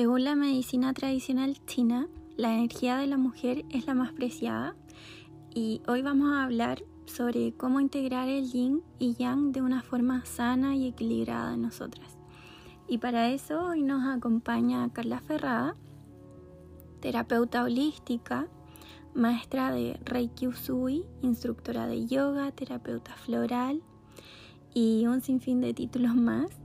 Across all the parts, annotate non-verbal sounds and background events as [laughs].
Según la medicina tradicional china, la energía de la mujer es la más preciada y hoy vamos a hablar sobre cómo integrar el yin y yang de una forma sana y equilibrada en nosotras. Y para eso hoy nos acompaña Carla Ferrada, terapeuta holística, maestra de Reiki Usui, instructora de yoga, terapeuta floral y un sinfín de títulos más.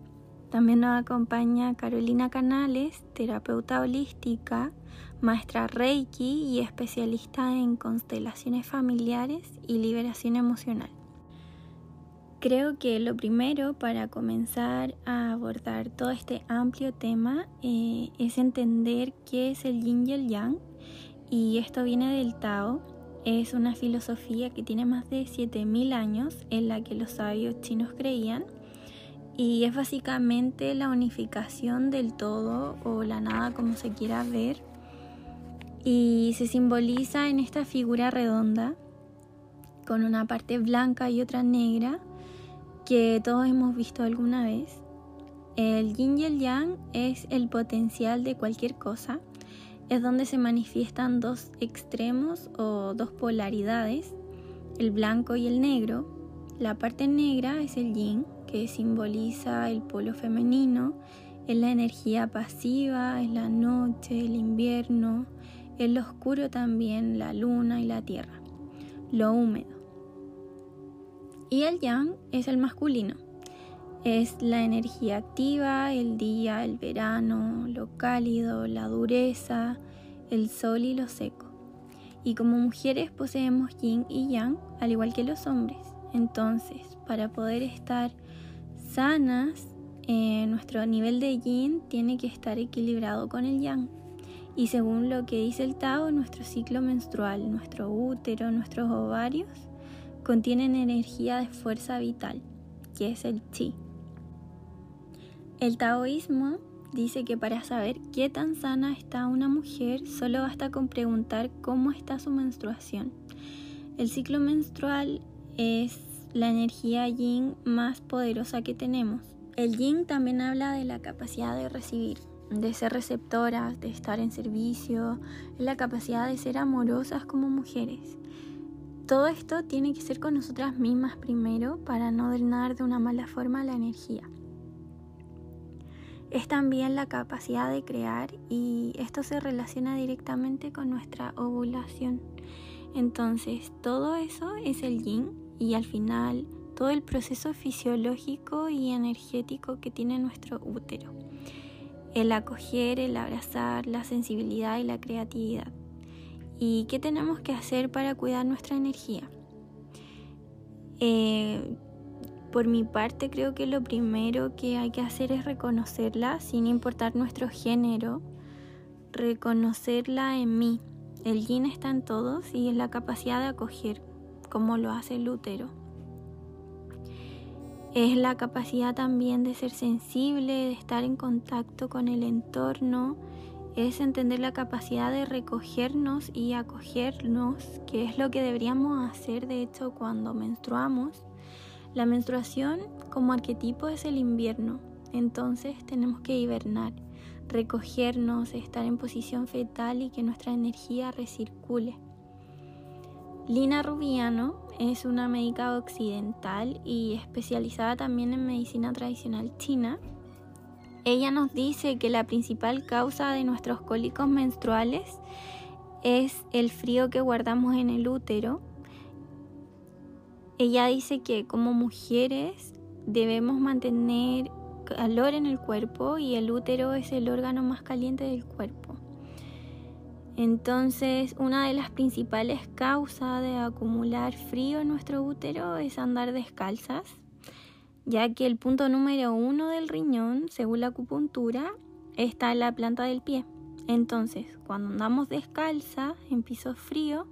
También nos acompaña Carolina Canales, terapeuta holística, maestra Reiki y especialista en constelaciones familiares y liberación emocional. Creo que lo primero para comenzar a abordar todo este amplio tema eh, es entender qué es el yin y el yang y esto viene del Tao. Es una filosofía que tiene más de 7000 años en la que los sabios chinos creían y es básicamente la unificación del todo o la nada como se quiera ver y se simboliza en esta figura redonda con una parte blanca y otra negra que todos hemos visto alguna vez. El yin y el yang es el potencial de cualquier cosa, es donde se manifiestan dos extremos o dos polaridades, el blanco y el negro. La parte negra es el yin, que simboliza el polo femenino, es la energía pasiva, es la noche, el invierno, es lo oscuro también, la luna y la tierra, lo húmedo. Y el yang es el masculino. Es la energía activa, el día, el verano, lo cálido, la dureza, el sol y lo seco. Y como mujeres poseemos yin y yang, al igual que los hombres. Entonces, para poder estar sanas, eh, nuestro nivel de yin tiene que estar equilibrado con el yang. Y según lo que dice el Tao, nuestro ciclo menstrual, nuestro útero, nuestros ovarios, contienen energía de fuerza vital, que es el chi. El taoísmo dice que para saber qué tan sana está una mujer solo basta con preguntar cómo está su menstruación. El ciclo menstrual es la energía yin más poderosa que tenemos. El yin también habla de la capacidad de recibir, de ser receptoras, de estar en servicio, la capacidad de ser amorosas como mujeres. Todo esto tiene que ser con nosotras mismas primero para no drenar de una mala forma la energía. Es también la capacidad de crear y esto se relaciona directamente con nuestra ovulación. Entonces, todo eso es el yin y al final todo el proceso fisiológico y energético que tiene nuestro útero. El acoger, el abrazar, la sensibilidad y la creatividad. ¿Y qué tenemos que hacer para cuidar nuestra energía? Eh, por mi parte creo que lo primero que hay que hacer es reconocerla sin importar nuestro género, reconocerla en mí. El yin está en todos y es la capacidad de acoger, como lo hace el útero. Es la capacidad también de ser sensible, de estar en contacto con el entorno es entender la capacidad de recogernos y acogernos, que es lo que deberíamos hacer de hecho cuando menstruamos. La menstruación como arquetipo es el invierno, entonces tenemos que hibernar, recogernos, estar en posición fetal y que nuestra energía recircule. Lina Rubiano es una médica occidental y especializada también en medicina tradicional china ella nos dice que la principal causa de nuestros cólicos menstruales es el frío que guardamos en el útero. Ella dice que como mujeres debemos mantener calor en el cuerpo y el útero es el órgano más caliente del cuerpo. Entonces, una de las principales causas de acumular frío en nuestro útero es andar descalzas ya que el punto número uno del riñón, según la acupuntura, está en la planta del pie. Entonces, cuando andamos descalza, en piso frío,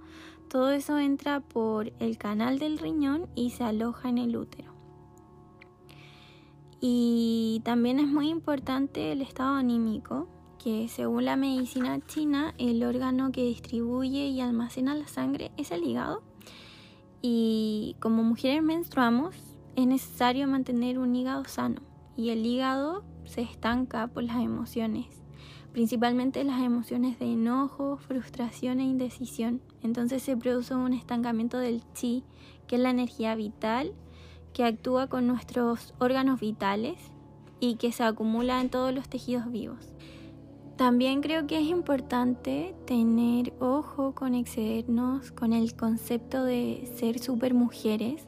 todo eso entra por el canal del riñón y se aloja en el útero. Y también es muy importante el estado anímico, que según la medicina china, el órgano que distribuye y almacena la sangre es el hígado. Y como mujeres menstruamos, es necesario mantener un hígado sano y el hígado se estanca por las emociones. principalmente las emociones de enojo, frustración e indecisión. Entonces se produce un estancamiento del chi, que es la energía vital que actúa con nuestros órganos vitales y que se acumula en todos los tejidos vivos. También creo que es importante tener ojo con excedernos con el concepto de ser supermujeres,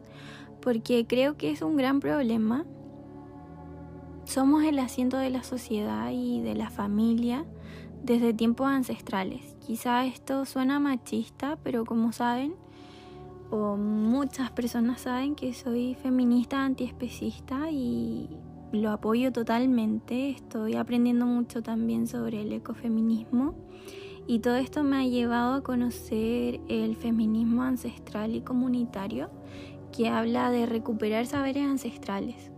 porque creo que es un gran problema somos el asiento de la sociedad y de la familia desde tiempos ancestrales. Quizá esto suena machista, pero como saben, o muchas personas saben que soy feminista antiespecista y lo apoyo totalmente. Estoy aprendiendo mucho también sobre el ecofeminismo y todo esto me ha llevado a conocer el feminismo ancestral y comunitario que habla de recuperar saberes ancestrales.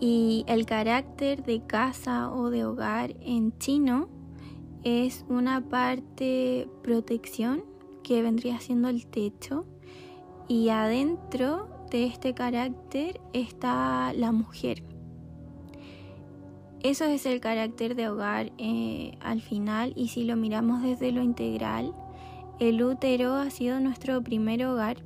Y el carácter de casa o de hogar en chino es una parte protección que vendría siendo el techo y adentro de este carácter está la mujer. Eso es el carácter de hogar eh, al final y si lo miramos desde lo integral, el útero ha sido nuestro primer hogar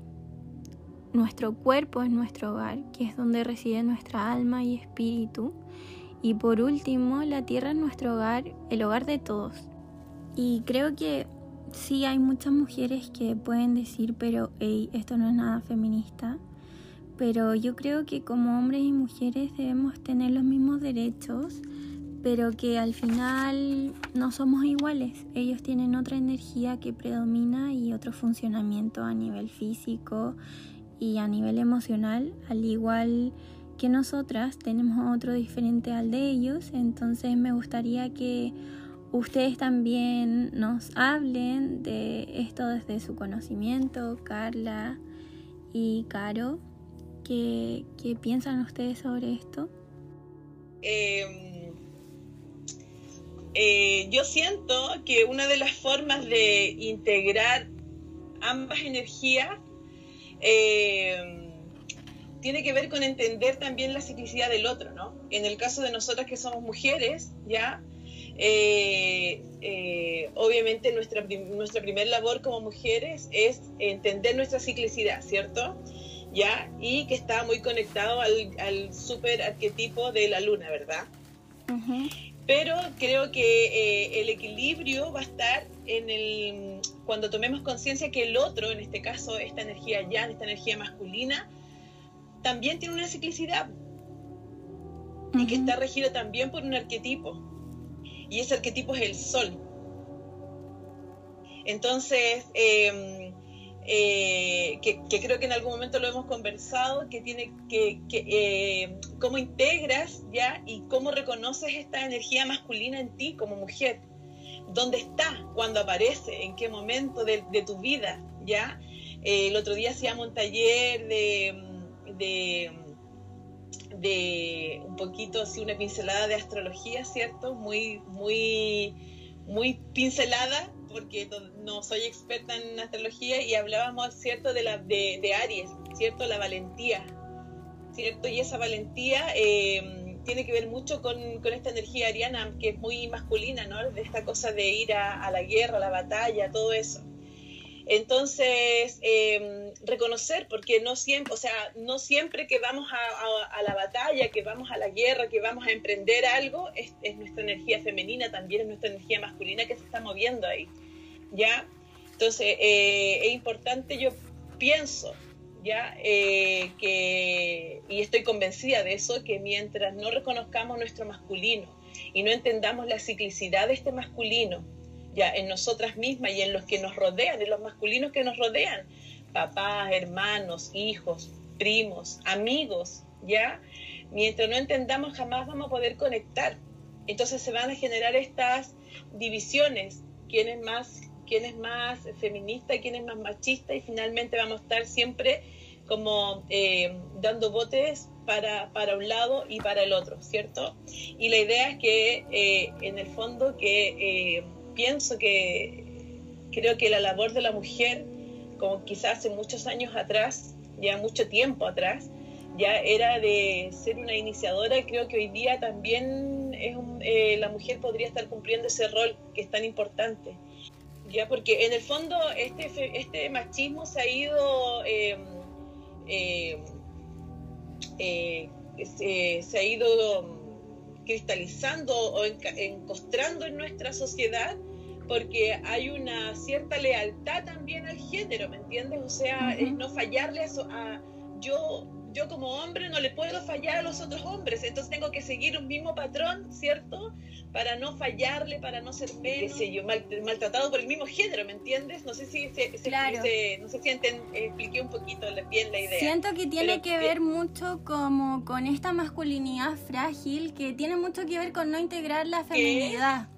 nuestro cuerpo es nuestro hogar, que es donde reside nuestra alma y espíritu. Y por último, la tierra es nuestro hogar, el hogar de todos. Y creo que sí hay muchas mujeres que pueden decir, pero hey, esto no es nada feminista. Pero yo creo que como hombres y mujeres debemos tener los mismos derechos, pero que al final no somos iguales. Ellos tienen otra energía que predomina y otro funcionamiento a nivel físico y a nivel emocional, al igual que nosotras, tenemos otro diferente al de ellos, entonces me gustaría que ustedes también nos hablen de esto desde su conocimiento, Carla y Caro. ¿Qué, piensan ustedes sobre esto? Em, eh, yo siento que una de las formas de integrar ambas energías eh, tiene que ver con entender también la ciclicidad del otro, ¿no? En el caso de nosotras que somos mujeres, ¿ya? Eh, eh, obviamente nuestra, nuestra primera labor como mujeres es entender nuestra ciclicidad, ¿cierto? ¿Ya? Y que está muy conectado al, al super arquetipo de la luna, ¿verdad? Pero creo que el equilibrio va a estar en el, cuando tomemos conciencia que el otro, en este caso esta energía yang, esta energía masculina, también tiene una ciclicidad y que está regido también por un arquetipo. Y ese arquetipo es el sol. Entonces, em, eh, que, creo que en algún momento lo hemos conversado, que tiene que, que eh, cómo integras ya y cómo reconoces esta energía masculina en ti como mujer dónde está cuando aparece, en qué momento de, tu vida, ¿ya? Eh, el otro día hacíamos un taller de, de, un poquito así, una pincelada de astrología, ¿cierto? Muy, muy, muy pincelada, porque no soy experta en astrología y hablábamos, ¿cierto?, de, la, de, Aries, ¿cierto?, la valentía, ¿cierto? Y esa valentía... Eh, tiene que ver mucho con, esta energía ariana, que es muy masculina, ¿no? De esta cosa de ir a, la guerra, a la batalla, todo eso. Entonces, em, reconocer, porque no siempre, o sea, no siempre que vamos a, la batalla, que vamos a la guerra, que vamos a emprender algo, es, nuestra energía femenina, también es nuestra energía masculina que se está moviendo ahí, ¿ya? Entonces, eh, es importante, yo pienso, ¿ya? Eh, que, y estoy convencida de eso, que mientras no reconozcamos nuestro masculino y no entendamos la ciclicidad de este masculino, ya en nosotras mismas y en los que nos rodean, en los masculinos que nos rodean, papás, hermanos, hijos, primos, amigos, ¿ya? Mientras no entendamos jamás vamos a poder conectar. Entonces se van a generar estas divisiones, quién es más quién es más feminista y quién es más machista y finalmente vamos a estar siempre como eh, dando botes para, para, un lado y para el otro, ¿cierto? Y la idea es que eh, en el fondo que eh, pienso que creo que la labor de la mujer, como quizás hace muchos años atrás, ya mucho tiempo atrás, ya era de ser una iniciadora, creo que hoy día también eh, la mujer podría estar cumpliendo ese rol que es tan importante. ¿Ya? Porque en el fondo este, este machismo se ha ido... Eh, se, ha ido cristalizando o encostrando en nuestra sociedad porque hay una cierta lealtad también al género, ¿me entiendes? O sea, es no fallarle a, a, yo yo como hombre no le puedo fallar a los otros hombres, entonces tengo que seguir un mismo patrón, ¿cierto? Para no fallarle, para no ser menos, yo, maltratado por el mismo género, ¿me entiendes? No sé si se, claro. no sé si expliqué un poquito bien la idea. Siento que tiene que ver mucho como con esta masculinidad frágil, que tiene mucho que ver con no integrar la feminidad.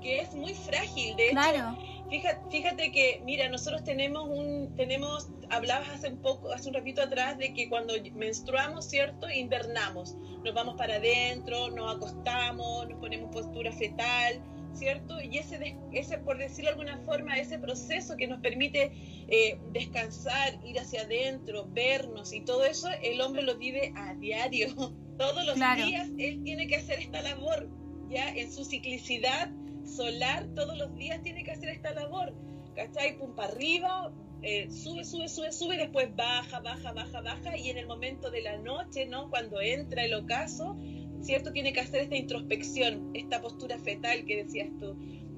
Que es, muy frágil, de claro. hecho Fíjate, fíjate, que, mira, nosotros tenemos un, tenemos, hablabas hace un poco, hace un ratito atrás de que cuando menstruamos, ¿cierto? Invernamos, nos vamos para adentro, nos acostamos, nos ponemos postura fetal, ¿cierto? Y ese, ese, por decirlo de alguna forma, ese proceso que nos permite eh, descansar, ir hacia adentro, vernos y todo eso, el hombre lo vive a diario. [laughs] Todos los días él tiene que hacer esta labor, ya en su ciclicidad solar todos los días tiene que hacer esta labor, ¿cachai? Pum para arriba, eh, sube, sube, sube, sube, después baja, baja, baja, baja, y en el momento de la noche, ¿no? Cuando entra el ocaso, ¿cierto? Tiene que hacer esta introspección, esta postura fetal que decías tú.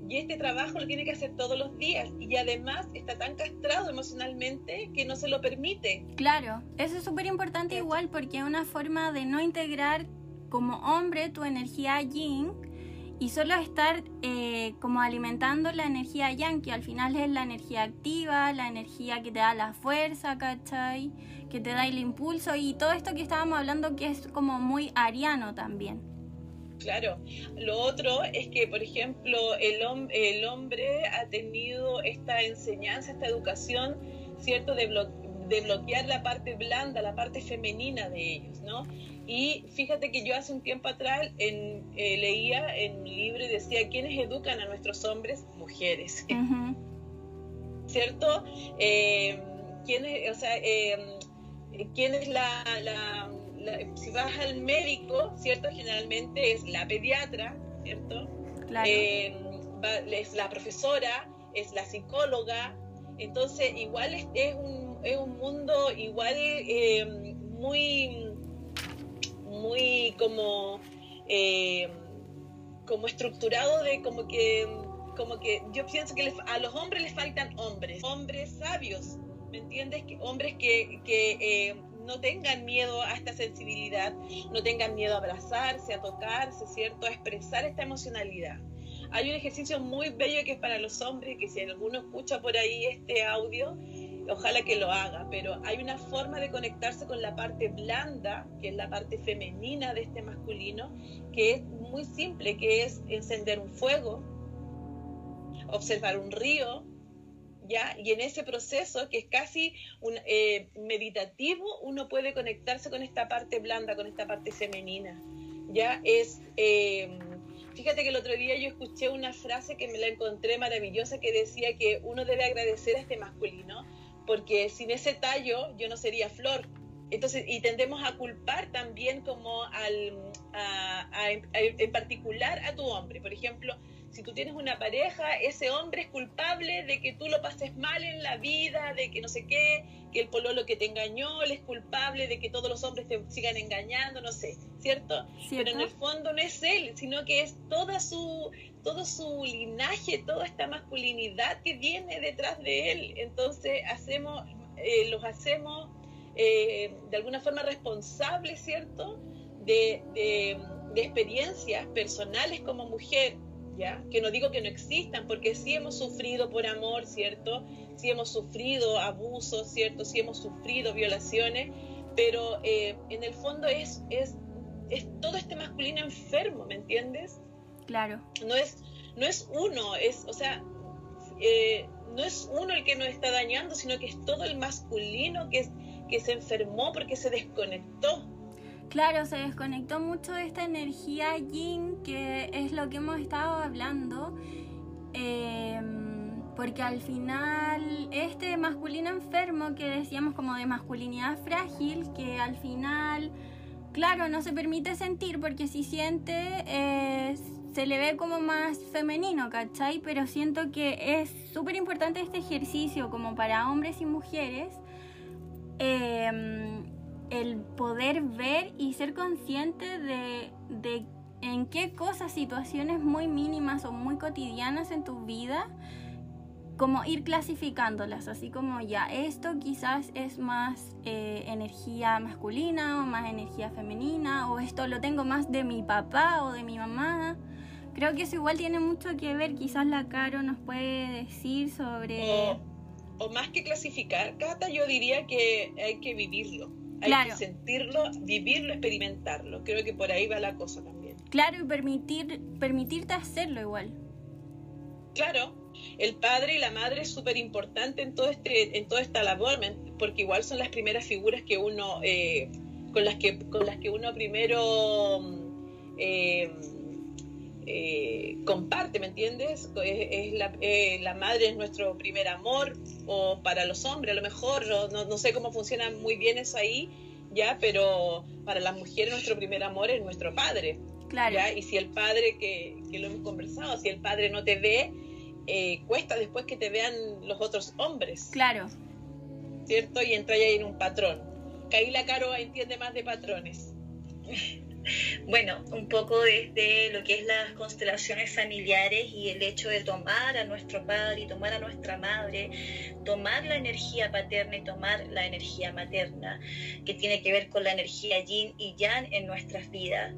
Y este trabajo lo tiene que hacer todos los días y además está tan castrado emocionalmente que no se lo permite. Claro, eso es súper importante igual porque es una forma de no integrar como hombre tu energía yin y solo estar eh, como alimentando la energía yang, que al final es la energía activa, la energía que te da la fuerza, ¿cachai? Que te da el impulso y todo esto que estábamos hablando que es como muy ariano también. Claro, lo otro es que, por ejemplo, el, hombre ha tenido esta enseñanza, esta educación, ¿cierto? De bloquear la parte blanda, la parte femenina de ellos, ¿no? Y fíjate que yo hace un tiempo atrás en, eh, leía en un libro y decía, ¿quiénes educan a nuestros hombres? Mujeres. ¿Cierto? Eh, ¿quién es, o sea, eh, ¿quién es la, la, Si vas al médico, ¿cierto? Generalmente es la pediatra, ¿cierto? Claro. es la profesora, es la psicóloga. Entonces, igual es, es, un, es un mundo igual muy muy como, eh, como estructurado de como que, como que yo pienso que a los hombres les faltan hombres, hombres sabios, ¿me entiendes? Que, hombres que, que eh, no tengan miedo a esta sensibilidad, no tengan miedo a abrazarse, a tocarse, ¿cierto? A expresar esta emocionalidad. Hay un ejercicio muy bello que es para los hombres, que si alguno escucha por ahí este audio, ojalá que lo haga, pero hay una forma de conectarse con la parte blanda, que es la parte femenina de este masculino, que es muy simple, que es encender un fuego, observar un río, ¿ya? Y en ese proceso, que es casi un, eh, meditativo, uno puede conectarse con esta parte blanda, con esta parte femenina, ¿ya? Es... Eh, fíjate que el otro día yo escuché una frase que me la encontré maravillosa que decía que uno debe agradecer a este masculino porque sin ese tallo yo no sería flor. Entonces, y tendemos a culpar también como al, en particular a tu hombre. Por ejemplo, si tú tienes una pareja, ese hombre es culpable de que tú lo pases mal en la vida, de que no sé qué, que el pololo que te engañó, él es culpable de que todos los hombres te sigan engañando, no sé, ¿cierto? Pero en el fondo no es él, sino que es toda su, todo su linaje, toda esta masculinidad que viene detrás de él. Entonces hacemos, eh, los hacemos eh, de alguna forma responsables, ¿cierto? De, experiencias personales como mujer, ¿ya? Que no digo que no existan, porque sí hemos sufrido por amor, ¿cierto? Sí hemos sufrido abusos, ¿cierto? Sí hemos sufrido violaciones, pero eh, en el fondo es, es, es todo este masculino enfermo, ¿me entiendes? Claro. No es, no es uno, es, o sea, eh, no es uno el que nos está dañando, sino que es todo el masculino que, que se enfermó porque se desconectó. Claro, se desconectó mucho de esta energía yin, que es lo que hemos estado hablando, em, porque al final este masculino enfermo que decíamos como de masculinidad frágil, que al final Claro, no se permite sentir porque si siente eh, se le ve como más femenino, ¿cachai? Pero siento que es súper importante este ejercicio como para hombres y mujeres. Em, el poder ver y ser consciente de, de en qué cosas, situaciones muy mínimas o muy cotidianas en tu vida como ir clasificándolas, así como ya esto quizás es más eh, energía masculina o más energía femenina, o esto lo tengo más de mi papá o de mi mamá. Creo que eso igual tiene mucho que ver, quizás la Caro nos puede decir sobre... O, más que clasificar, Cata, yo diría que hay que vivirlo, hay que sentirlo, vivirlo, experimentarlo. Creo que por ahí va la cosa también. Claro, y permitir, permitirte hacerlo igual. Claro, el padre y la madre es súper importante en todo este, en toda esta labor, porque igual son las primeras figuras que uno, eh, con las que, con las que uno primero eh, eh, comparte, ¿me entiendes? Es, la, madre es nuestro primer amor, o para los hombres a lo mejor, no, no, sé cómo funciona muy bien eso ahí, ya, pero para las mujeres nuestro primer amor es nuestro padre. Claro. Y si el padre, que, que lo hemos conversado, si el padre no te ve, eh, cuesta después que te vean los otros hombres. Claro. ¿Cierto? Y entra ahí en un patrón. Caíla Caro entiende más de patrones. [laughs] Bueno, un poco desde lo que es las constelaciones familiares y el hecho de tomar a nuestro padre y tomar a nuestra madre, tomar la energía paterna y tomar la energía materna, que tiene que ver con la energía yin y yang en nuestras vidas,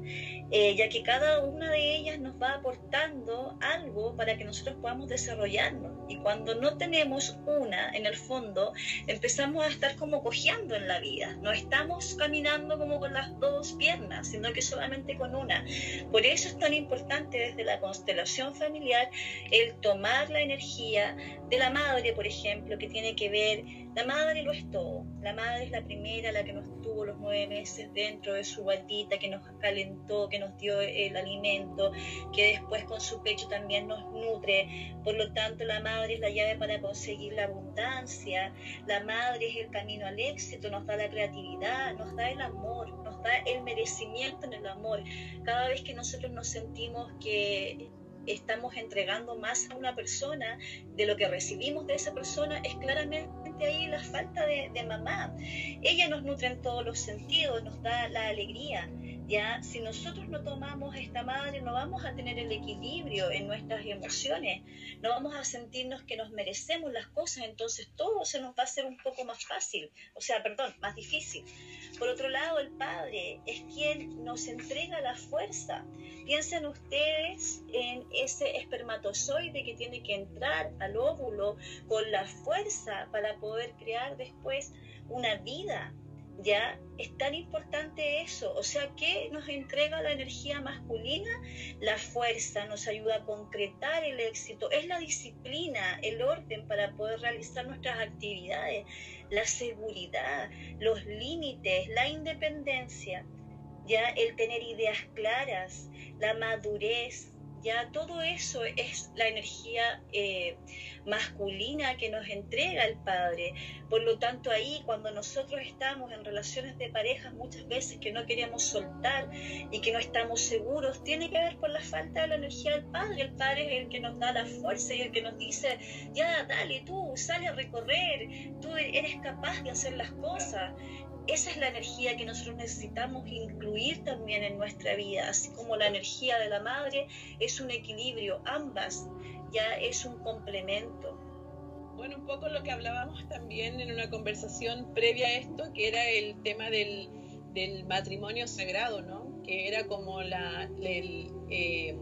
eh, ya que cada una de ellas nos va aportando algo para que nosotros podamos desarrollarnos. Y cuando no tenemos una, en el fondo, empezamos a estar como cojeando en la vida, no estamos caminando como con las dos piernas, sino que solamente con una. Por eso es tan importante desde la constelación familiar el tomar la energía de la madre, por ejemplo, que tiene que ver, la madre lo es todo, la madre es la primera, la que nos tuvo los nueve meses dentro de su guatita, que nos calentó, que nos dio el alimento, que después con su pecho también nos nutre, por lo tanto la madre es la llave para conseguir la abundancia, la madre es el camino al éxito, nos da la creatividad, nos da el amor, nos da el merecimiento en el amor. Cada vez que nosotros nos sentimos que estamos entregando más a una persona de lo que recibimos de esa persona, es claramente ahí la falta de, de mamá. Ella nos nutre en todos los sentidos, nos da la alegría, ¿ya? Si nosotros no tomamos esta madre, no vamos a tener el equilibrio en nuestras emociones, no vamos a sentirnos que nos merecemos las cosas, entonces todo se nos va a hacer un poco más fácil, o sea, perdón, más difícil. Por otro lado, el padre es quien nos entrega la fuerza. Piensen ustedes en ese espermatozoide que tiene que entrar al óvulo con la fuerza para poder crear después una vida, ¿ya? Es tan importante eso, o sea, que nos entrega la energía masculina, la fuerza, nos ayuda a concretar el éxito, es la disciplina, el orden para poder realizar nuestras actividades, la seguridad, los límites, la independencia, ya el tener ideas claras, la madurez, ya todo eso es la energía eh, masculina que nos entrega el Padre. Por lo tanto, ahí cuando nosotros estamos en relaciones de parejas muchas veces que no queremos soltar y que no estamos seguros, tiene que ver con la falta de la energía del Padre. El Padre es el que nos da la fuerza y el que nos dice, ya, dale, tú, sale a recorrer, tú eres capaz de hacer las cosas esa es la energía que nosotros necesitamos incluir también en nuestra vida, así como la energía de la madre es un equilibrio, ambas ya es un complemento. Bueno, un poco lo que hablábamos también en una conversación previa a esto, que era el tema del, matrimonio sagrado, ¿no? Que era como la, el, eh,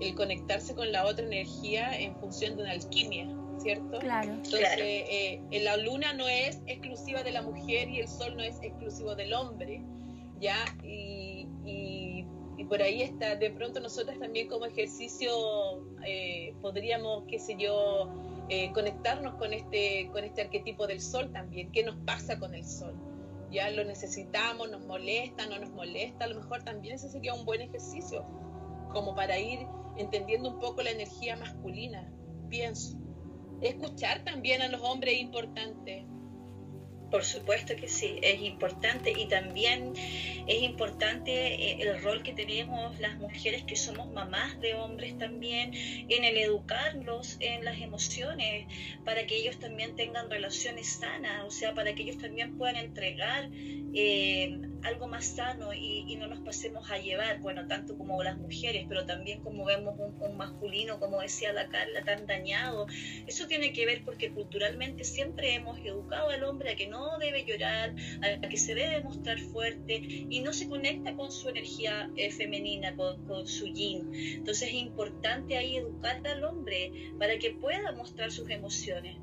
el conectarse con la otra energía en función de una alquimia. ¿Cierto? Claro. Entonces, eh, la luna no es exclusiva de la mujer y el sol no es exclusivo del hombre, ¿ya? Y, y, por ahí está, de pronto nosotras también como ejercicio eh, podríamos, qué sé yo, eh, conectarnos con este, con este arquetipo del sol también, ¿qué nos pasa con el sol? ya lo necesitamos, nos molesta, no nos molesta, a lo mejor también ese sería un buen ejercicio, como para ir entendiendo un poco la energía masculina, pienso. Escuchar también a los hombres es importante. Por supuesto que sí, es importante y también es importante eh, el rol que tenemos las mujeres que somos mamás de hombres también en el educarlos en las emociones para que ellos también tengan relaciones sanas, o sea, para que ellos también puedan entregar eh, algo más sano y, no nos pasemos a llevar, bueno, tanto como las mujeres, pero también como vemos un, masculino, como decía la Carla, tan dañado. Eso tiene que ver porque culturalmente siempre hemos educado al hombre a que no debe llorar, a que se debe mostrar fuerte y no se conecta con su energía eh, femenina, con, con su yin. Entonces es importante ahí educar al hombre para que pueda mostrar sus emociones.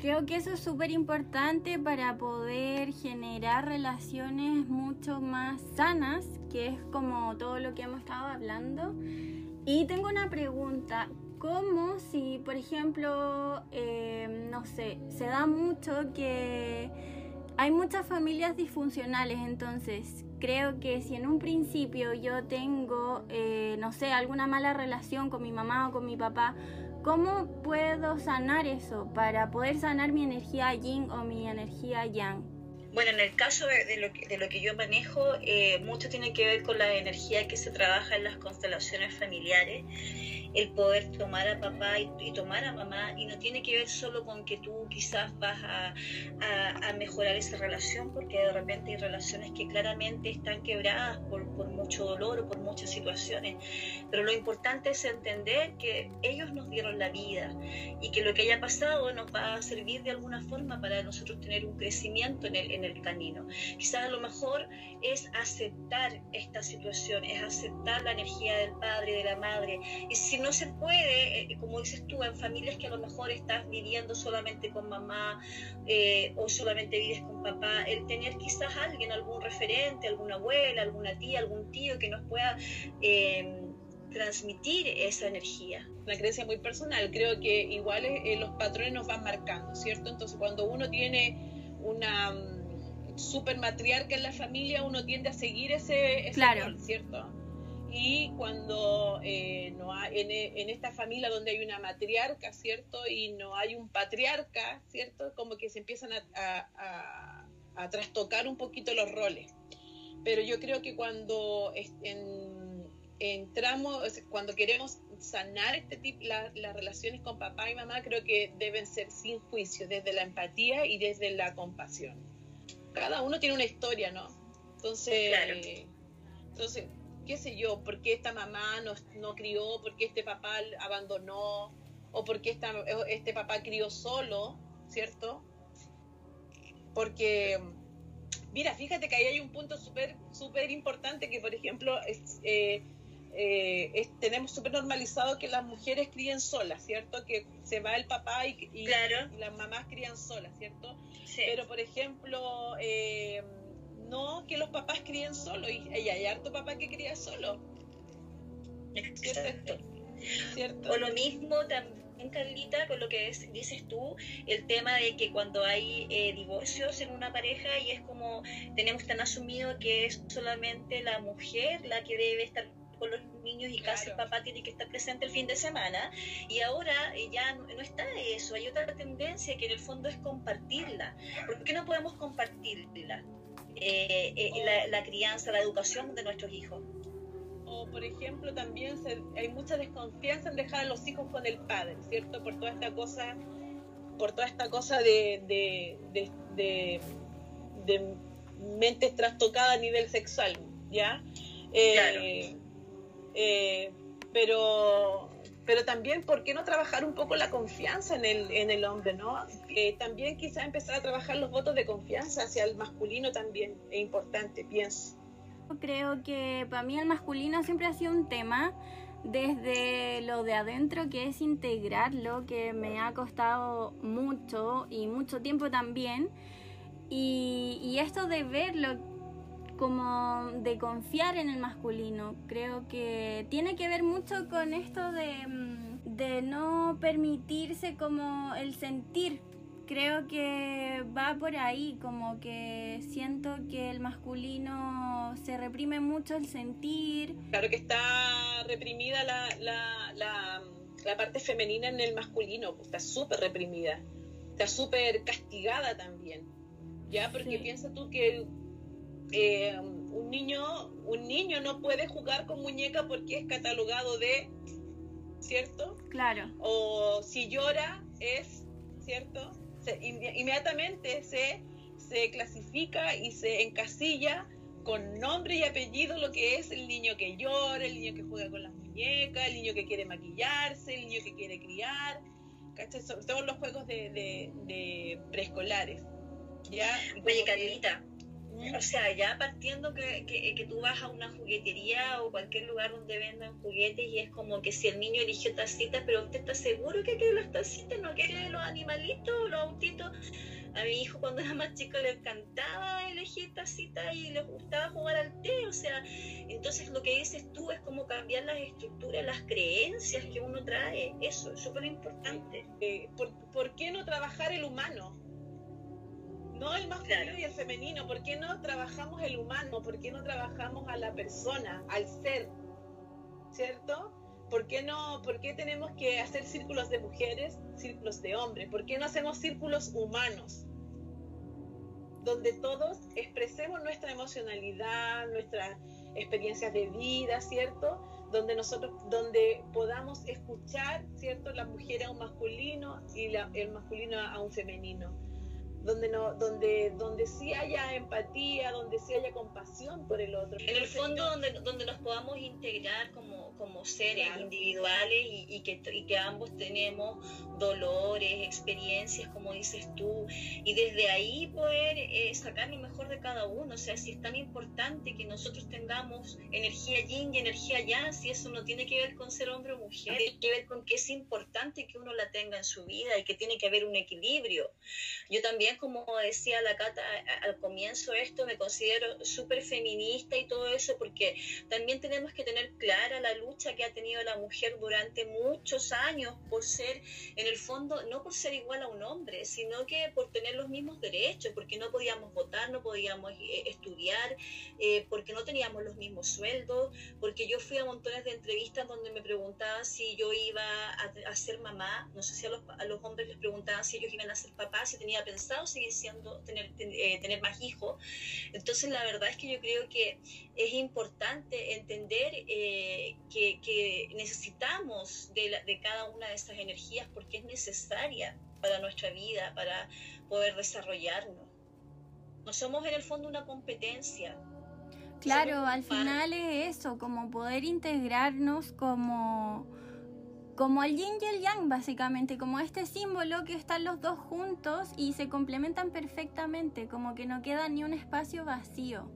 Creo que eso es súper importante para poder generar relaciones mucho más sanas, que es como todo lo que hemos estado hablando. Y tengo una pregunta, ¿cómo si, por ejemplo, eh, no sé, se da mucho que hay muchas familias disfuncionales, entonces creo que si en un principio yo tengo, eh, no sé, alguna mala relación con mi mamá o con mi papá, ¿Cómo puedo sanar eso para poder sanar mi energía yin o mi energía yang? Bueno, en el caso de, lo, que, de lo, que, yo manejo, eh, mucho tiene que ver con la energía que se trabaja en las constelaciones familiares el poder tomar a papá y, tomar a mamá y no tiene que ver solo con que tú quizás vas a, mejorar esa relación porque de repente hay relaciones que claramente están quebradas por, mucho dolor o por muchas situaciones. Pero lo importante es entender que ellos nos dieron la vida y que lo que haya pasado nos va a servir de alguna forma para nosotros tener un crecimiento en el, en el camino quizás a lo mejor es aceptar esta situación es aceptar la energía del padre de la madre y si no se puede, eh, como dices tú, en familias que a lo mejor estás viviendo solamente con mamá eh, o solamente vives con papá, el tener quizás alguien, algún referente, alguna abuela, alguna tía, algún tío que nos pueda em, transmitir esa energía. Una creencia muy personal, creo que igual eh, los patrones nos van marcando, ¿cierto? Entonces cuando uno tiene una super matriarca en la familia, uno tiende a seguir ese, ese claro. ¿cierto? y cuando eh, no en, esta familia donde hay una matriarca, ¿cierto? Y no hay un patriarca, ¿cierto? Como que se empiezan a, trastocar un poquito los roles. Pero yo creo que cuando entramos, cuando queremos sanar este tipo, las relaciones con papá y mamá, creo que deben ser sin juicio, desde la empatía y desde la compasión. Cada uno tiene una historia, ¿no? Entonces, entonces qué sé yo, por qué esta mamá no, no crió, por qué este papá abandonó, o por qué esta, este papá crió solo, ¿cierto? Porque, mira, fíjate que ahí hay un punto súper súper importante que, por ejemplo, es, eh, eh, tenemos súper normalizado que las mujeres críen solas, ¿cierto? Que se va el papá y, y, las mamás crían solas, ¿cierto? Pero, por ejemplo, eh, no que los papás críen solo y, hay harto papá que cría solo. Exacto. ¿Cierto? O lo mismo también, Carlita, con lo que dices tú, el tema de que cuando hay eh, divorcios en una pareja y es como tenemos tan asumido que es solamente la mujer la que debe estar con los niños y casi el papá tiene que estar presente el fin de semana y ahora eh, ya no, está eso, hay otra tendencia que en el fondo es compartirla. ¿Por qué no podemos compartirla? Eh, eh, la, crianza, la educación de nuestros hijos. O, por ejemplo, también hay mucha desconfianza en dejar a los hijos con el padre, ¿cierto? Por toda esta cosa, por toda esta cosa de, de, de, de, mentes trastocadas a nivel sexual, ¿ya? Eh, pero pero también, ¿por qué no trabajar un poco la confianza en el, en el hombre, no? también quizá empezar a trabajar los votos de confianza hacia el masculino también es importante, pienso. Creo que para mí el masculino siempre ha sido un tema desde lo de adentro, que es integrarlo, que me ha costado mucho y mucho tiempo también. Y, y esto de verlo como de confiar en el masculino. Creo que tiene que ver mucho con esto de, mm, de no permitirse como el sentir. Creo que va por ahí, como que siento que el masculino se reprime mucho el sentir. Claro que está reprimida la, la, la, la parte femenina en el masculino, está súper reprimida, está súper castigada también ¿ya? Porque piensa tú que eh, un niño un niño no puede jugar con muñeca porque es catalogado de, ¿cierto? Claro. O si llora es, ¿cierto? inmediatamente se, se clasifica y se encasilla con nombre y apellido lo que es el niño que llora, el niño que juega con las muñecas, el niño que quiere maquillarse, el niño que quiere criar, ¿cachai? Sobre todo los juegos de, de, preescolares. ¿ya? Oye, Carlita, o sea, ya partiendo que, que, tú vas a una juguetería o cualquier lugar donde vendan juguetes y es como que si el niño eligió tacitas, pero usted está seguro que quiere las tacitas, no quiere los animalitos, los autitos. A mi hijo cuando era más chico le encantaba elegir tacitas y le gustaba jugar al té, o sea, entonces lo que dices tú es como cambiar las estructuras, las creencias que uno trae, eso es súper importante. Eh, ¿por, ¿Por qué no trabajar el humano? No el masculino y el femenino. ¿Por qué no trabajamos el humano? ¿Por qué no trabajamos a la persona, al ser? ¿Cierto? ¿Por qué no? ¿Por qué tenemos que hacer círculos de mujeres, círculos de hombres? ¿Por qué no hacemos círculos humanos? Donde todos expresemos nuestra emocionalidad, nuestras experiencias de vida, ¿cierto? Donde nosotros, donde podamos escuchar, ¿cierto? La mujer a un masculino y el masculino a un femenino donde no donde donde sí haya empatía donde sí haya compasión por el otro. En el fondo donde, donde nos podamos integrar como, como seres individuales y, y, que, y que ambos tenemos dolores experiencias como dices tú y desde ahí poder eh, sacar lo mejor de cada uno. O sea si es tan importante que nosotros tengamos energía yin y energía yang si eso no tiene que ver con ser hombre o mujer tiene que ver con que es importante que uno la tenga en su vida y que tiene que haber un equilibrio. Yo también como decía la Cata al comienzo, esto me considero súper feminista y todo eso, porque también tenemos que tener clara la lucha que ha tenido la mujer durante muchos años por ser, en el fondo, no por ser igual a un hombre, sino que por tener los mismos derechos, porque no podíamos votar, no podíamos eh, estudiar, eh, porque no teníamos los mismos sueldos, porque yo fui a montones de entrevistas donde me preguntaban si yo iba a, ser mamá, no sé si a los, hombres les preguntaban si ellos iban a ser papás, si tenía pensado sigue siendo tener, eh, tener más hijos. Entonces, la verdad es que yo creo que es importante entender eh, que, necesitamos de, de cada una de estas energías porque es necesaria para nuestra vida, para poder desarrollarnos. No somos en el fondo una competencia, Claro, al final es eso, como poder integrarnos como como el yin y el yang, básicamente, como este símbolo que están los dos juntos y se complementan perfectamente, como que no queda ni un espacio vacío.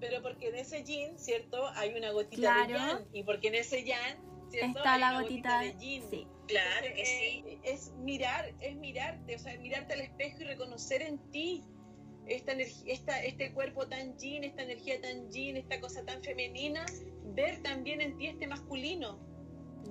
Pero porque en ese yin, ¿cierto? Hay una gotita de yang, y porque en ese yang, ¿cierto? Está la gotita, de yin. Sí. Claro que sí. Eh, es mirar, es mirarte, o sea, mirarte al espejo y reconocer en ti esta energía, esta, este cuerpo tan yin, esta energía tan yin, esta cosa tan femenina, ver también en ti este masculino,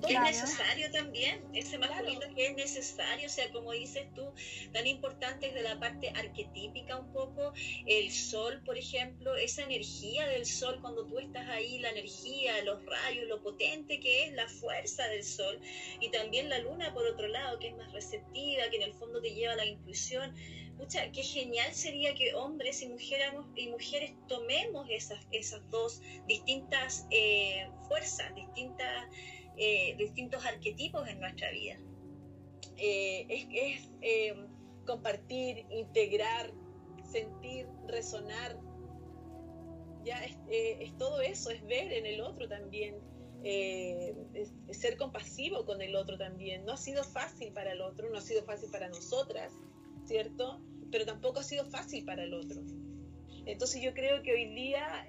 que es necesario también, ese masculino que es necesario, o sea, como dices tú, tan importante es de la parte arquetípica un poco, el sol, por ejemplo, esa energía del sol cuando tú estás ahí, la energía, los rayos, lo potente que es la fuerza del sol, y también la luna por otro lado, que es más receptiva, que en el fondo te lleva a la intuición. Pucha, qué genial sería que hombres y mujeres, y mujeres tomemos esas, esas dos distintas eh, fuerzas, distintas eh, distintos arquetipos en nuestra vida. Eh, es, eh, compartir, integrar, sentir, resonar. Ya es, todo eso, es ver en el otro también, ser compasivo con el otro también. No ha sido fácil para el otro, no ha sido fácil para nosotras, ¿cierto? Pero tampoco ha sido fácil para el otro. Entonces yo creo que hoy día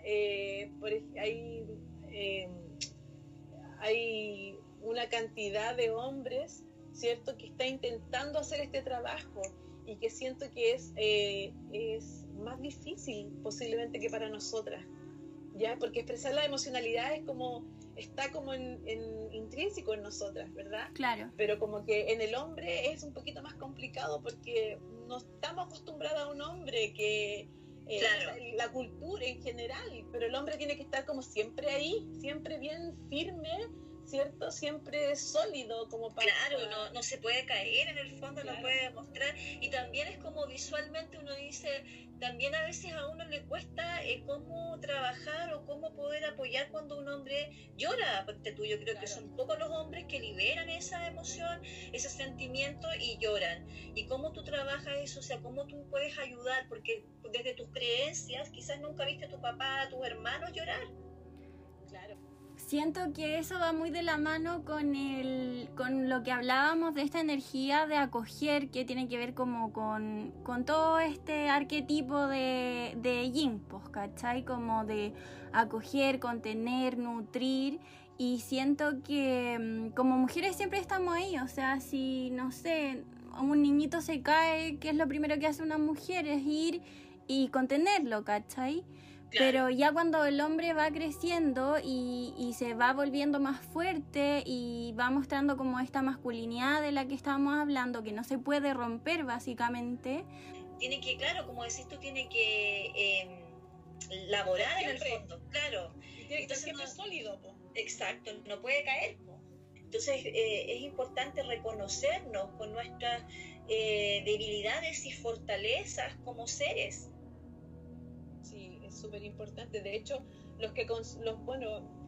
por, hay hay una cantidad de hombres, ¿cierto?, que está intentando hacer este trabajo y que siento que es, eh, es más difícil posiblemente que para nosotras, ¿ya? Porque expresar la emocionalidad es como, está como en, intrínseco en nosotras, ¿verdad? Claro. Pero como que en el hombre es un poquito más complicado porque no estamos acostumbrados a un hombre que... Eh, la cultura en general, pero el hombre tiene que estar como siempre ahí, siempre bien firme, ¿cierto? Siempre sólido como para... Claro, no, no se puede caer en el fondo, no puede mostrar. Y también es como visualmente uno dice, también a veces a uno le cuesta eh, cómo trabajar o cómo poder apoyar cuando un hombre llora. Porque tú, yo creo que son pocos los hombres que liberan esa emoción, ese sentimiento y lloran. Y cómo tú trabajas eso, o sea, cómo tú puedes ayudar, porque desde tus creencias quizás nunca viste a tu papá, a tus hermanos llorar. Claro siento que eso va muy de la mano con, el, con lo que hablábamos de esta energía de acoger que tiene que ver como con, todo este arquetipo de, de yin, pues, ¿cachai? Como de acoger, contener, nutrir y siento que mm, como mujeres siempre estamos ahí, o sea, si, no sé, un niñito se cae, ¿qué es lo primero que hace una mujer? Es ir y contenerlo, ¿cachai? Pero ya cuando el hombre va creciendo y, y, se va volviendo más fuerte y va mostrando como esta masculinidad de la que estábamos hablando, que no se puede romper básicamente. Tiene que, claro, como decís tú, tiene que eh, laborar en el fondo, claro. tiene que ser sólido. Exacto, no puede caer. Entonces eh, es importante reconocernos con nuestras eh, debilidades y fortalezas como seres súper importante. De hecho, los que, los, bueno,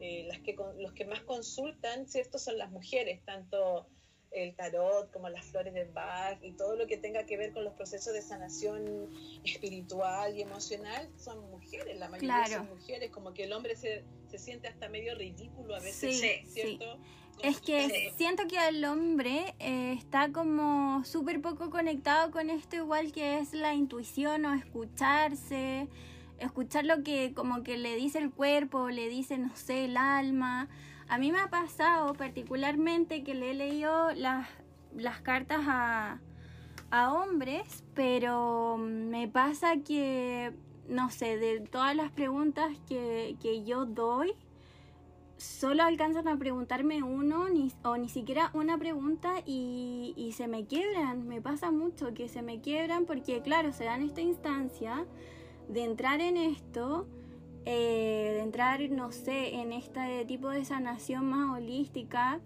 eh, las que, los que más consultan, ¿cierto? Son las mujeres, tanto el tarot como las flores de Bach y todo lo que tenga que ver con los procesos de sanación espiritual y emocional son mujeres, la mayoría son mujeres, como que el hombre se, se siente hasta medio ridículo a veces, ¿cierto? Es que siento que el hombre eh, está como súper poco conectado con esto, igual que es la intuición o escucharse, escuchar lo que como que le dice el cuerpo, le dice, no sé, el alma. A mí me ha pasado particularmente que le he leído las, las cartas a, a hombres, pero me pasa que, no sé, de todas las preguntas que, que yo doy, solo alcanzan a preguntarme uno ni, o ni siquiera una pregunta y, y, se me quiebran. Me pasa mucho que se me quiebran porque, claro, se dan esta instancia de entrar en esto, eh, de entrar, no sé, en este tipo de sanación más holística.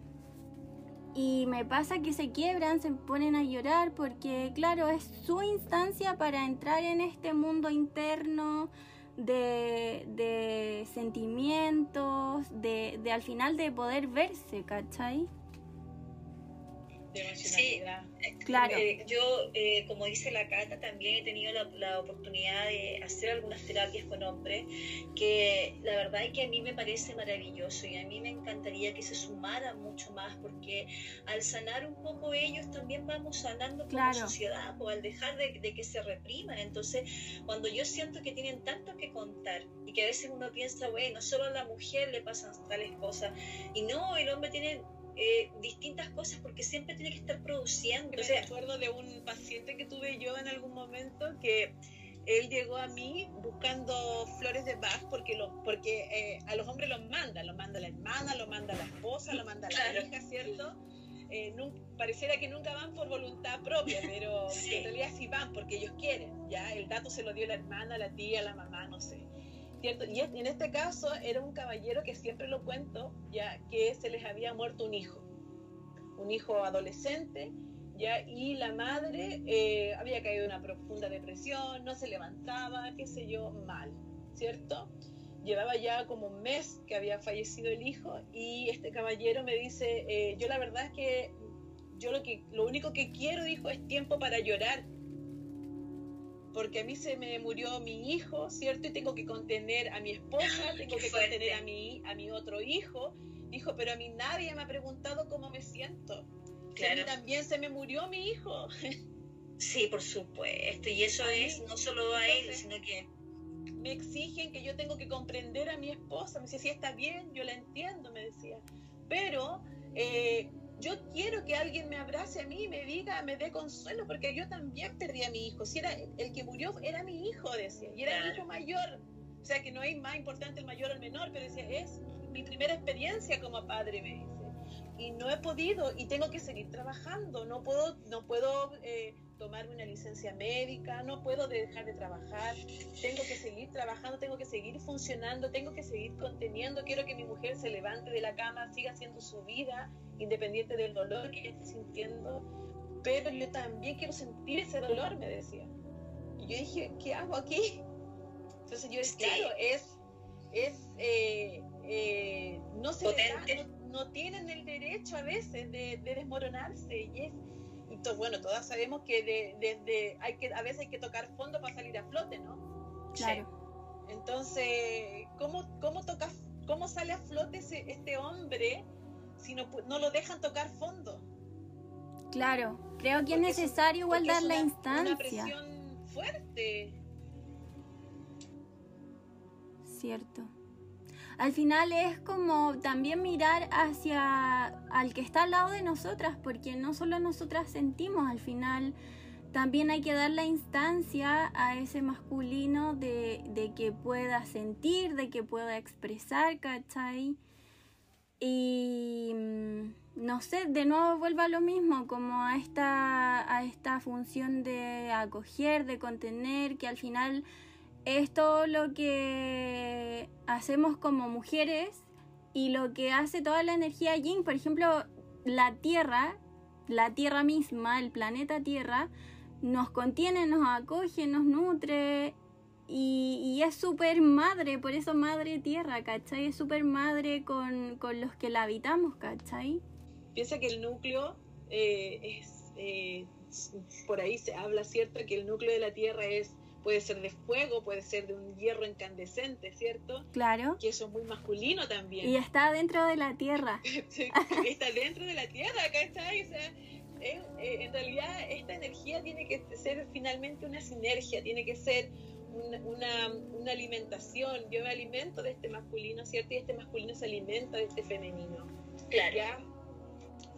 Y me pasa que se quiebran, se ponen a llorar porque, claro, es su instancia para entrar en este mundo interno, de, sentimientos, de, de, al final de poder verse, ¿cachai? Sí, eh, claro. Eh, yo, eh, como dice la Cata, también he tenido la, oportunidad de hacer algunas terapias con hombres, que la verdad es que a mí me parece maravilloso y a mí me encantaría que se sumara mucho más, porque al sanar un poco ellos también vamos sanando como sociedad, o al dejar de, de, que se repriman. Entonces, cuando yo siento que tienen tanto que contar y que a veces uno piensa, bueno, solo a la mujer le pasan tales cosas, y no, el hombre tiene eh, distintas cosas porque siempre tiene que estar produciendo. Me sea, acuerdo de un paciente que tuve yo en algún momento que él llegó a mí buscando flores de Bach porque, lo, porque eh, a los hombres los manda, lo manda la hermana, lo manda la esposa, lo manda la hija, ¿cierto? Eh, pareciera que nunca van por voluntad propia, pero [laughs] en realidad sí van porque ellos quieren, ¿ya? El dato se lo dio la hermana, la tía, la mamá, no sé. Y en este caso era un caballero que siempre lo cuento, ya que se les había muerto un hijo, un hijo adolescente, ya, y la madre eh, había caído en una profunda depresión, no se levantaba, qué sé yo, mal, ¿cierto? Llevaba ya como un mes que había fallecido el hijo y este caballero me dice, eh, yo la verdad es que yo lo, que, lo único que quiero, dijo, es tiempo para llorar porque a mí se me murió mi hijo, ¿cierto? Y tengo que contener a mi esposa, [laughs] tengo que contener a mi, a mi otro hijo. Dijo, pero a mí nadie me ha preguntado cómo me siento. Claro. A mí también se me murió mi hijo. Sí, por supuesto. Y eso es no solo a él, sino que... Me exigen que yo tengo que comprender a mi esposa. Me decía, sí, está bien, yo la entiendo, me decía. Pero... Eh, yo quiero que alguien me abrace a mí me diga, me dé consuelo, porque yo también perdí a mi hijo. Si era el que murió, era mi hijo, decía, y era mi hijo mayor. O sea, que no es más importante el mayor o el menor, pero decía, es mi primera experiencia como padre, me dice. Y no he podido y tengo que seguir trabajando. No puedo, no puedo eh, tomarme una licencia médica, no puedo dejar de trabajar, tengo que seguir trabajando, tengo que seguir funcionando, tengo que seguir conteniendo, quiero que mi mujer se levante de la cama, siga haciendo su vida, independiente del dolor que esté sintiendo, pero yo también quiero sentir ese dolor, me decía. Y yo dije, ¿qué hago aquí? Entonces yo decía, claro, es, es eh, eh, no se no, tienen el derecho a veces de, desmoronarse y es bueno todas sabemos que desde hay que a veces hay que tocar fondo para salir a flote no claro entonces cómo cómo toca cómo sale a flote este hombre si no, no lo dejan tocar fondo. Claro creo que es necesario igual dar la instancia una presión fuerte. Cierto. Al final es como también mirar hacia al que está al lado de nosotras, porque no solo nosotras sentimos, al final también hay que dar la instancia a ese masculino de, de que pueda sentir, de que pueda expresar, ¿cachai? Y mm, no sé, de nuevo vuelva a lo mismo, como a esta, a esta función de acoger, de contener, que al final es todo lo que hacemos como mujeres y lo que hace toda la energía yin. Por ejemplo, la Tierra, la Tierra misma, el planeta Tierra, nos contiene, nos acoge, nos nutre y, es súper madre, por eso madre Tierra, ¿cachai? Es súper madre con, los que la habitamos, ¿cachai? Piensa que el núcleo eh, es, eh, por ahí se habla, ¿cierto? Que el núcleo de la Tierra es puede ser de fuego, puede ser de un hierro incandescente, ¿cierto? Claro. Que eso es muy masculino también. Y está dentro de la tierra. [laughs] está dentro de la tierra, está. O sea, eh, en realidad esta energía tiene que ser finalmente una sinergia, tiene que ser una, una, alimentación. Yo me alimento de este masculino, ¿cierto? Y este masculino se alimenta de este femenino. Claro.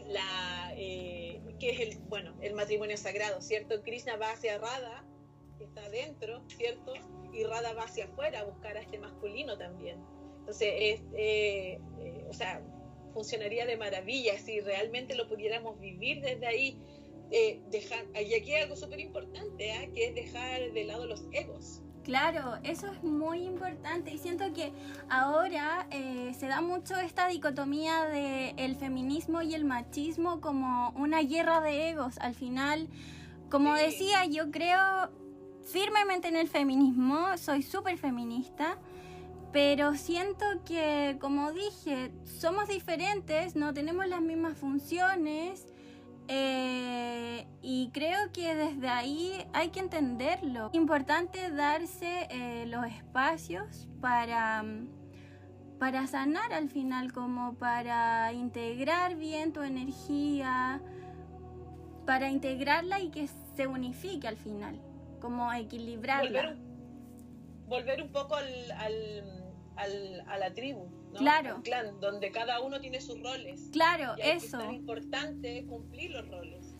La, eh, que es el, bueno, el matrimonio sagrado, ¿cierto? Krishna va hacia Radha que está adentro, ¿cierto? Y Rada va hacia afuera a buscar a este masculino también. Entonces, es, eh, eh, o sea, funcionaría de maravilla si realmente lo pudiéramos vivir desde ahí. Eh, dejar, y aquí hay algo súper importante, ¿ah? que es dejar de lado los egos. Claro, eso es muy importante y siento que ahora se da mucho esta dicotomía de el feminismo y el machismo como una guerra de egos. Al final, como decía, yo creo firmemente en el feminismo, soy súper feminista, pero siento que, como dije, somos diferentes, no tenemos las mismas funciones eh, y creo que desde ahí hay que entenderlo. Importante darse eh, los espacios para, para sanar al final, como para integrar bien tu energía, para integrarla y que se unifique al final como equilibrarla. Volver, un poco al, al, a la tribu, ¿no? Claro. clan, donde cada uno tiene sus roles. Claro, eso. Es importante cumplir los roles.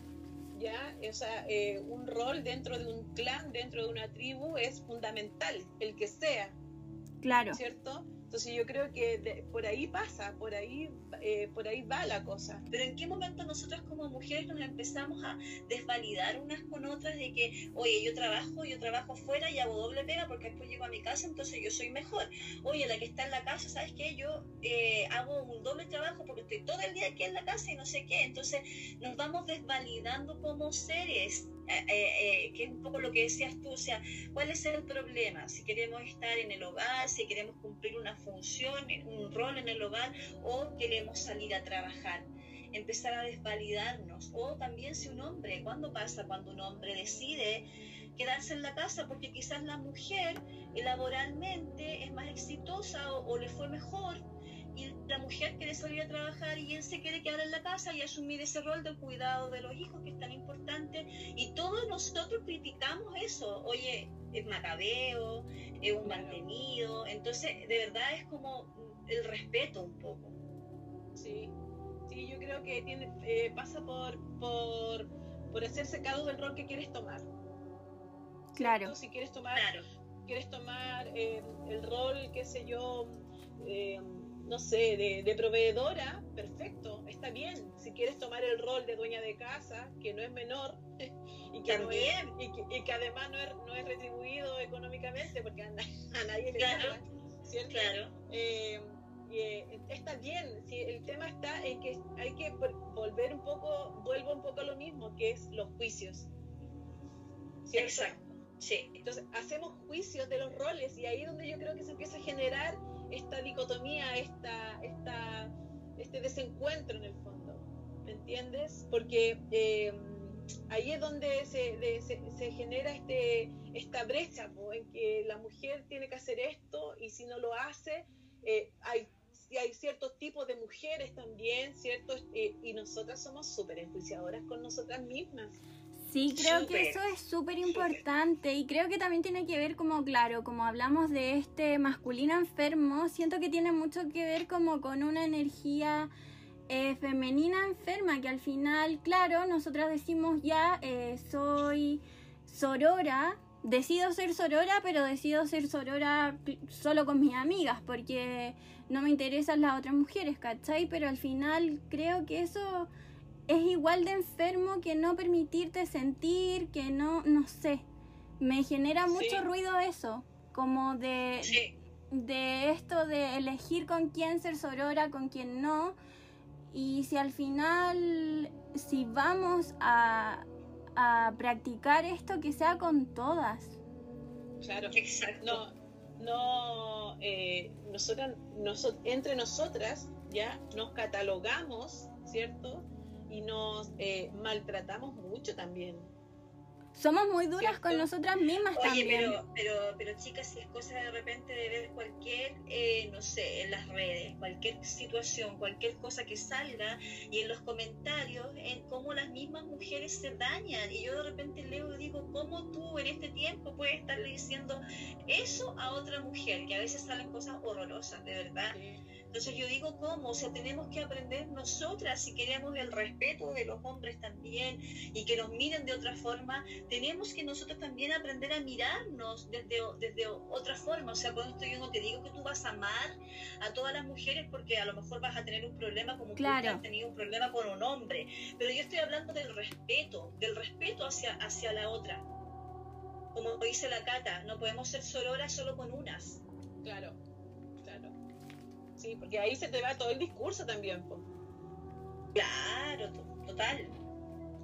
¿ya? O sea, eh, un rol dentro de un clan, dentro de una tribu, es fundamental, el que sea. Claro. ¿Cierto? Entonces yo creo que por ahí pasa, por ahí, eh, por ahí va la cosa. Pero ¿en qué momento nosotras como mujeres nos empezamos a desvalidar unas con otras de que, oye, yo trabajo, yo trabajo fuera y hago doble pega porque después llego a mi casa, entonces yo soy mejor. Oye, la que está en la casa, ¿sabes qué? Yo eh, hago un doble trabajo porque estoy todo el día aquí en la casa y no sé qué. Entonces nos vamos desvalidando como seres eh, eh, que es un poco lo que decías tú, o sea, ¿cuál es el problema? Si queremos estar en el hogar, si queremos cumplir una función, un rol en el hogar o queremos salir a trabajar empezar a desvalidarnos. O también si un hombre, ¿cuándo pasa cuando un hombre decide quedarse en la casa? Porque quizás la mujer laboralmente es más exitosa o le fue mejor y la mujer quiere salir a trabajar y él se quiere quedar en la casa y asumir ese rol del cuidado de los hijos que es tan importante. Y todos nosotros criticamos eso, oye, es macabeo, es un mantenido, entonces de verdad es como el respeto un poco. Sí, sí, yo creo que tiene, eh, pasa por, por, por hacerse cargo del rol que quieres tomar. Claro. Si quieres tomar, quieres tomar eh, el rol, qué sé yo, eh, no sé, de, proveedora, perfecto, está bien. Si quieres tomar el rol de dueña de casa, que no es menor, y, que y, que, además no es, no es retribuido económicamente porque a, [laughs] nadie le claro, ¿cierto? Claro. Eh, eh, está bien, si el tema está en que hay que volver un poco, vuelvo un poco a lo mismo, que es los juicios. Exacto. Sí. Entonces, hacemos juicios de los roles y ahí es donde yo creo que se empieza a generar esta dicotomía, esta, esta, este desencuentro en el fondo. ¿Me entiendes? Porque eh, ahí es donde se, se, genera este, esta brecha en que la mujer tiene que hacer esto y si no lo hace, eh, hay hay ciertos tipos de mujeres también, ¿cierto? Eh, y nosotras somos súper enjuiciadoras con nosotras mismas. Sí, creo que eso es súper importante y creo que también tiene que ver como, claro, como hablamos de este masculino enfermo, siento que tiene mucho que ver como con una energía eh, femenina enferma, que al final, claro, nosotras decimos ya, eh, soy sorora, decido ser sorora, pero decido ser sorora solo con mis amigas, porque no me interesan las otras mujeres, ¿cachai? Pero al final creo que eso es igual de enfermo que no permitirte sentir, que no, no sé. Me genera mucho ruido eso, como de, de esto de elegir con quién ser sorora, con quién no. Y si al final, si vamos a, a practicar esto, que sea con todas. Claro, exacto. No, no, eh, nosotras, entre nosotras ya nos catalogamos, ¿cierto? Y nos eh, maltratamos mucho también. Somos muy duras con nosotras mismas Oye, también. Pero, pero, pero chicas, si es cosa de repente de ver cualquier, eh, no sé, en las redes, cualquier situación, cualquier cosa que salga y en los comentarios, en cómo las mismas mujeres se dañan. Y yo de repente leo y digo, ¿cómo tú en este tiempo puedes estarle diciendo eso a otra mujer? Que a veces salen cosas horrorosas, de verdad. Entonces yo digo, ¿cómo? O sea, tenemos que aprender nosotras, si queremos el respeto de los hombres también y que nos miren de otra forma, tenemos que nosotros también aprender a mirarnos desde, desde otra forma. O sea, con esto yo no te digo que tú vas a amar a todas las mujeres porque a lo mejor vas a tener un problema como claro. tú has tenido un problema con un hombre. Pero yo estoy hablando del respeto, del respeto hacia, hacia la otra. Como dice la Cata, no podemos ser sororas solo con unas. Claro, claro. Sí, porque ahí se te va todo el discurso también. Claro, total.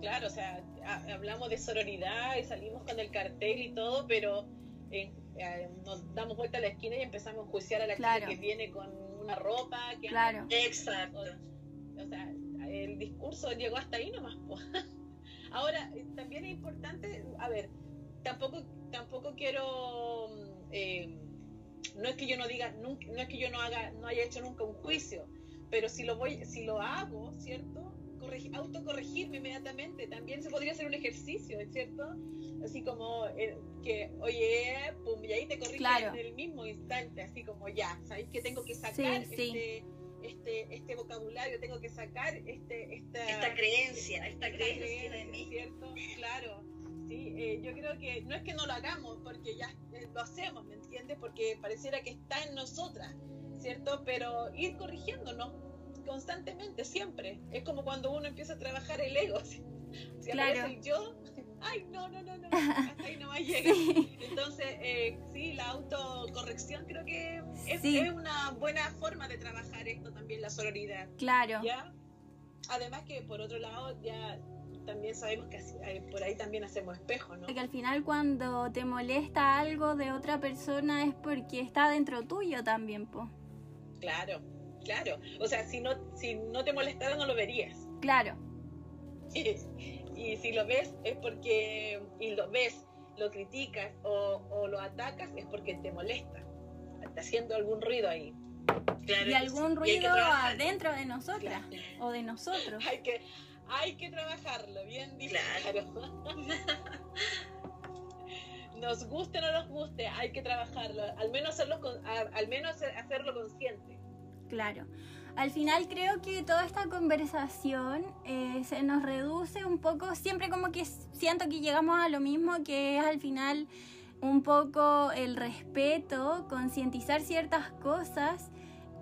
Claro, o sea, hablamos de sororidad y salimos con el cartel y todo, pero eh, eh, nos damos vuelta a la esquina y empezamos a enjuiciar a la gente que viene con una ropa. Que claro. Exacto. O, sea, el discurso llegó hasta ahí nomás. [laughs] Ahora, eh, también es importante, a ver, tampoco, tampoco quiero no es que yo no diga, no es que yo no haga, no haya hecho nunca un juicio, pero si lo voy, si lo hago, ¿cierto? autocorregirme inmediatamente, también se podría hacer un ejercicio, ¿cierto? Así como eh, que, oye, pum, y ahí te corriges en el mismo instante, así como ya, ¿sabes que tengo que sacar este, este, este vocabulario, tengo que sacar este, esta, esta creencia, esta, creencia, de mí. ¿cierto? Claro. Sí, eh, yo creo que no es que no lo hagamos, porque ya eh, lo hacemos, ¿me entiendes? Porque pareciera que está en nosotras, ¿cierto? Pero ir corrigiéndonos constantemente, siempre. Es como cuando uno empieza a trabajar el ego. [laughs] Si, claro. el yo, ay, no, no, no, no, [laughs] hasta ahí no va a llegar. Entonces, eh, sí, la autocorrección creo que es, es, una buena forma de trabajar esto también, la sororidad. Claro. ¿Ya? Además que por otro lado, ya también sabemos que por ahí también hacemos espejo, ¿no? Porque al final cuando te molesta algo de otra persona es porque está dentro tuyo también, po. Claro, claro. O sea, si no, si no te molestara no lo verías. Claro. [laughs] Y, si lo ves es porque, y lo ves, lo criticas o, lo atacas es porque te molesta. Está haciendo algún ruido ahí. y algún ruido adentro de nosotras o de nosotros. [laughs] hay que hay que trabajarlo, bien dicho. Claro. [laughs] nos guste o no nos guste, hay que trabajarlo, al menos hacerlo, al menos hacerlo consciente. Claro. Al final creo que toda esta conversación eh, se nos reduce un poco, siempre como que siento que llegamos a lo mismo, que es al final un poco el respeto, concientizar ciertas cosas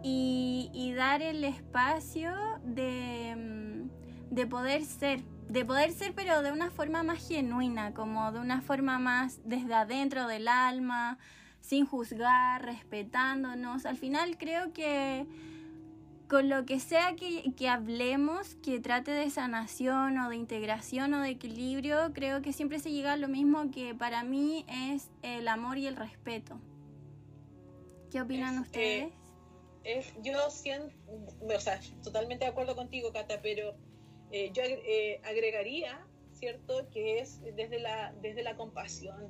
y dar el espacio de mm, de poder ser, de poder ser, pero de una forma más genuina, como de una forma más desde adentro del alma, sin juzgar, respetándonos. Al final creo que con lo que sea que, que, hablemos, que trate de sanación o de integración o de equilibrio, creo que siempre se llega a lo mismo que para mí es el amor y el respeto. ¿Qué opinan ustedes? yo siento, o sea, totalmente de acuerdo contigo, Cata, pero eh, yo eh, agregaría, ¿cierto?, que es desde la, desde la compasión.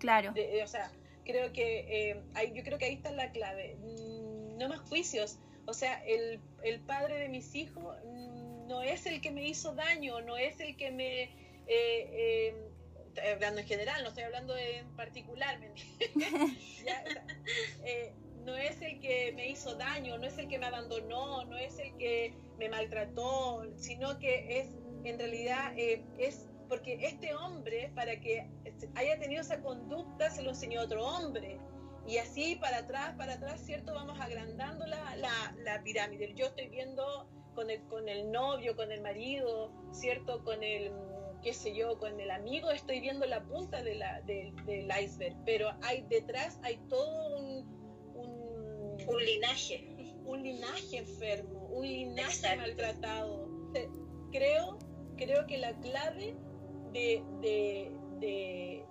Claro. o sea, creo que eh, yo creo que ahí está la clave. Mm, no más juicios. O sea, el, el padre de mis hijos mm, no es el que me hizo daño, no es el que me... estoy hablando en general, no estoy hablando en particular, ¿me [laughs] ya, no es el que me hizo daño, no es el que me abandonó, no es el que me maltrató, sino que es en realidad eh, es porque este hombre, para que haya tenido esa conducta, se lo enseñó otro hombre. Y así para atrás, para atrás, ¿cierto? Vamos agrandando la, pirámide. Yo estoy viendo con el, con el novio, con el marido, ¿cierto? Con el, qué sé yo, con el amigo, estoy viendo la punta de del iceberg. Pero hay detrás, hay todo un, un linaje. Un linaje enfermo, un linaje maltratado. Creo, creo que la clave de, de,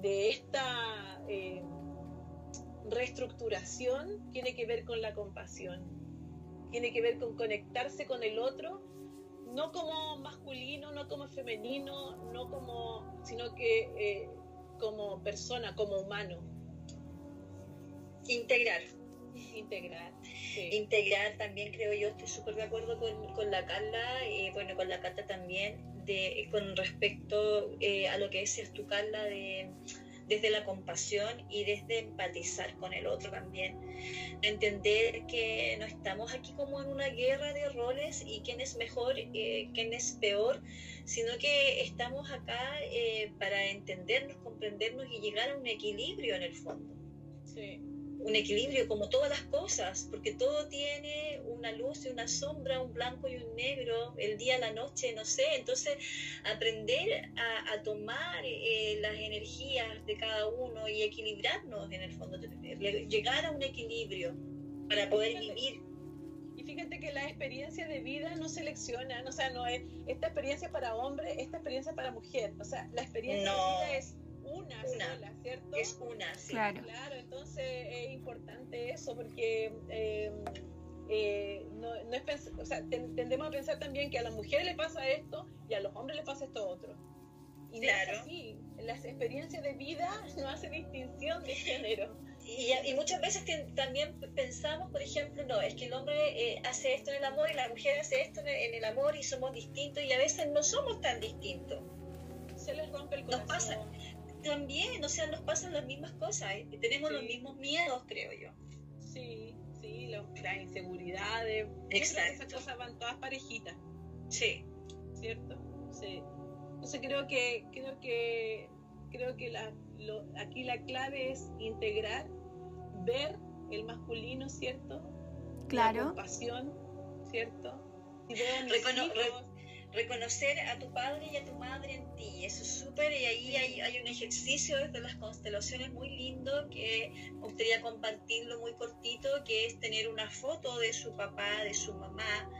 de, esta eh, reestructuración tiene que ver con la compasión, tiene que ver con conectarse con el otro, no como masculino, no como femenino, no como, sino que eh, como persona, como humano. Integrar. Integrar. Integrar también creo yo, estoy súper de acuerdo con, con, la Carla y bueno, con la Cata también, de, con respecto eh, a lo que decías tú, Carla, de, desde la compasión y desde empatizar con el otro también. Entender que no estamos aquí como en una guerra de roles y quién es mejor, eh, quién es peor, sino que estamos acá eh, para entendernos, comprendernos y llegar a un equilibrio en el fondo. Sí un equilibrio como todas las cosas, porque todo tiene una luz y una sombra, un blanco y un negro, el día, la noche, no sé. Entonces, aprender a, tomar eh, las energías de cada uno y equilibrarnos en el fondo, llegar a un equilibrio para poder vivir. Y fíjate que la experiencia de vida no selecciona, o sea, no es esta experiencia para hombre, esta experiencia para mujer, o sea, la experiencia de vida es una, sola, ¿cierto? Es una, sí. Claro. claro entonces es importante eso porque eh, eh, no, es o sea, tendemos a pensar también que a las mujeres le pasa esto y a los hombres le pasa esto otro. Y claro. es así. Las experiencias de vida [laughs] no hacen distinción de género. Y, y, muchas veces también pensamos, por ejemplo, no, es que el hombre eh, hace esto en el amor y la mujer hace esto en el, en el, amor y somos distintos y a veces no somos tan distintos. Se les rompe el corazón. Nos pasa, también, o sea, nos pasan las mismas cosas, ¿eh? tenemos los mismos miedos, creo yo. Sí, sí, las inseguridades. Exacto. Esas cosas van todas parejitas. Sí. ¿Cierto? Sí. Entonces creo que, creo que, creo que la, aquí la clave es integrar, ver el masculino, ¿cierto? Claro. La compasión, ¿cierto? Si reconocer a tu padre y a tu madre en ti. Eso es súper y ahí hay, un ejercicio desde las constelaciones muy lindo que me gustaría compartirlo muy cortito, que es tener una foto de su papá, de su mamá,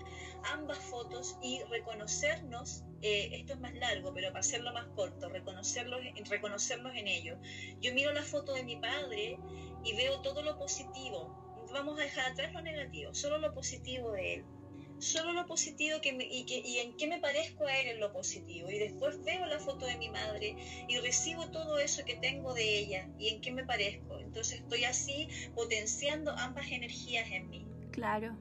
ambas fotos y reconocernos, eh, esto es más largo, pero para hacerlo más corto, reconocerlos, reconocernos en ello. Yo miro la foto de mi padre y veo todo lo positivo. Vamos a dejar atrás lo negativo, solo lo positivo de él solo lo positivo que y, que, y en qué me parezco a él en lo positivo. Y después veo la foto de mi madre y recibo todo eso que tengo de ella y en qué me parezco. Entonces estoy así potenciando ambas energías en mí. Claro.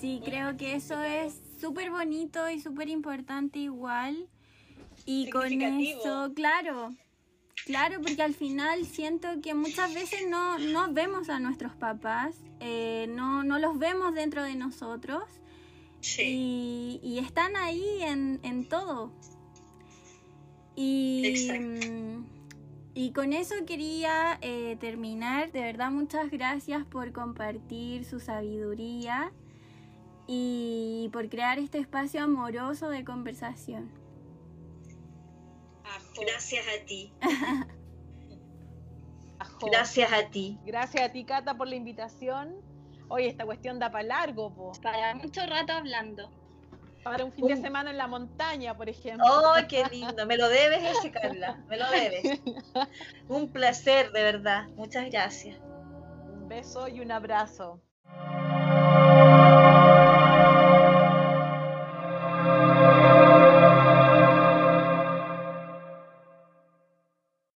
Sí, creo que eso es súper bonito y súper importante igual. Y con eso, claro, Claro, porque al final siento que muchas veces no, no vemos a nuestros papás, eh, no, no los vemos dentro de nosotros y, y, están ahí en, en todo. Y, y con eso quería eh, terminar. De verdad, muchas gracias por compartir su sabiduría. y por crear este espacio amoroso de conversación. Gracias a ti. [laughs] Gracias a ti. Gracias a ti, Cata, por la invitación. Oye, esta cuestión da para largo, po. Para mucho rato hablando. Para un fin de semana en la montaña, por ejemplo. ¡Oh, qué [laughs] lindo! Me lo debes ese, Carla. Me lo debes. [laughs] un placer, de verdad. Muchas gracias. Un beso y un abrazo.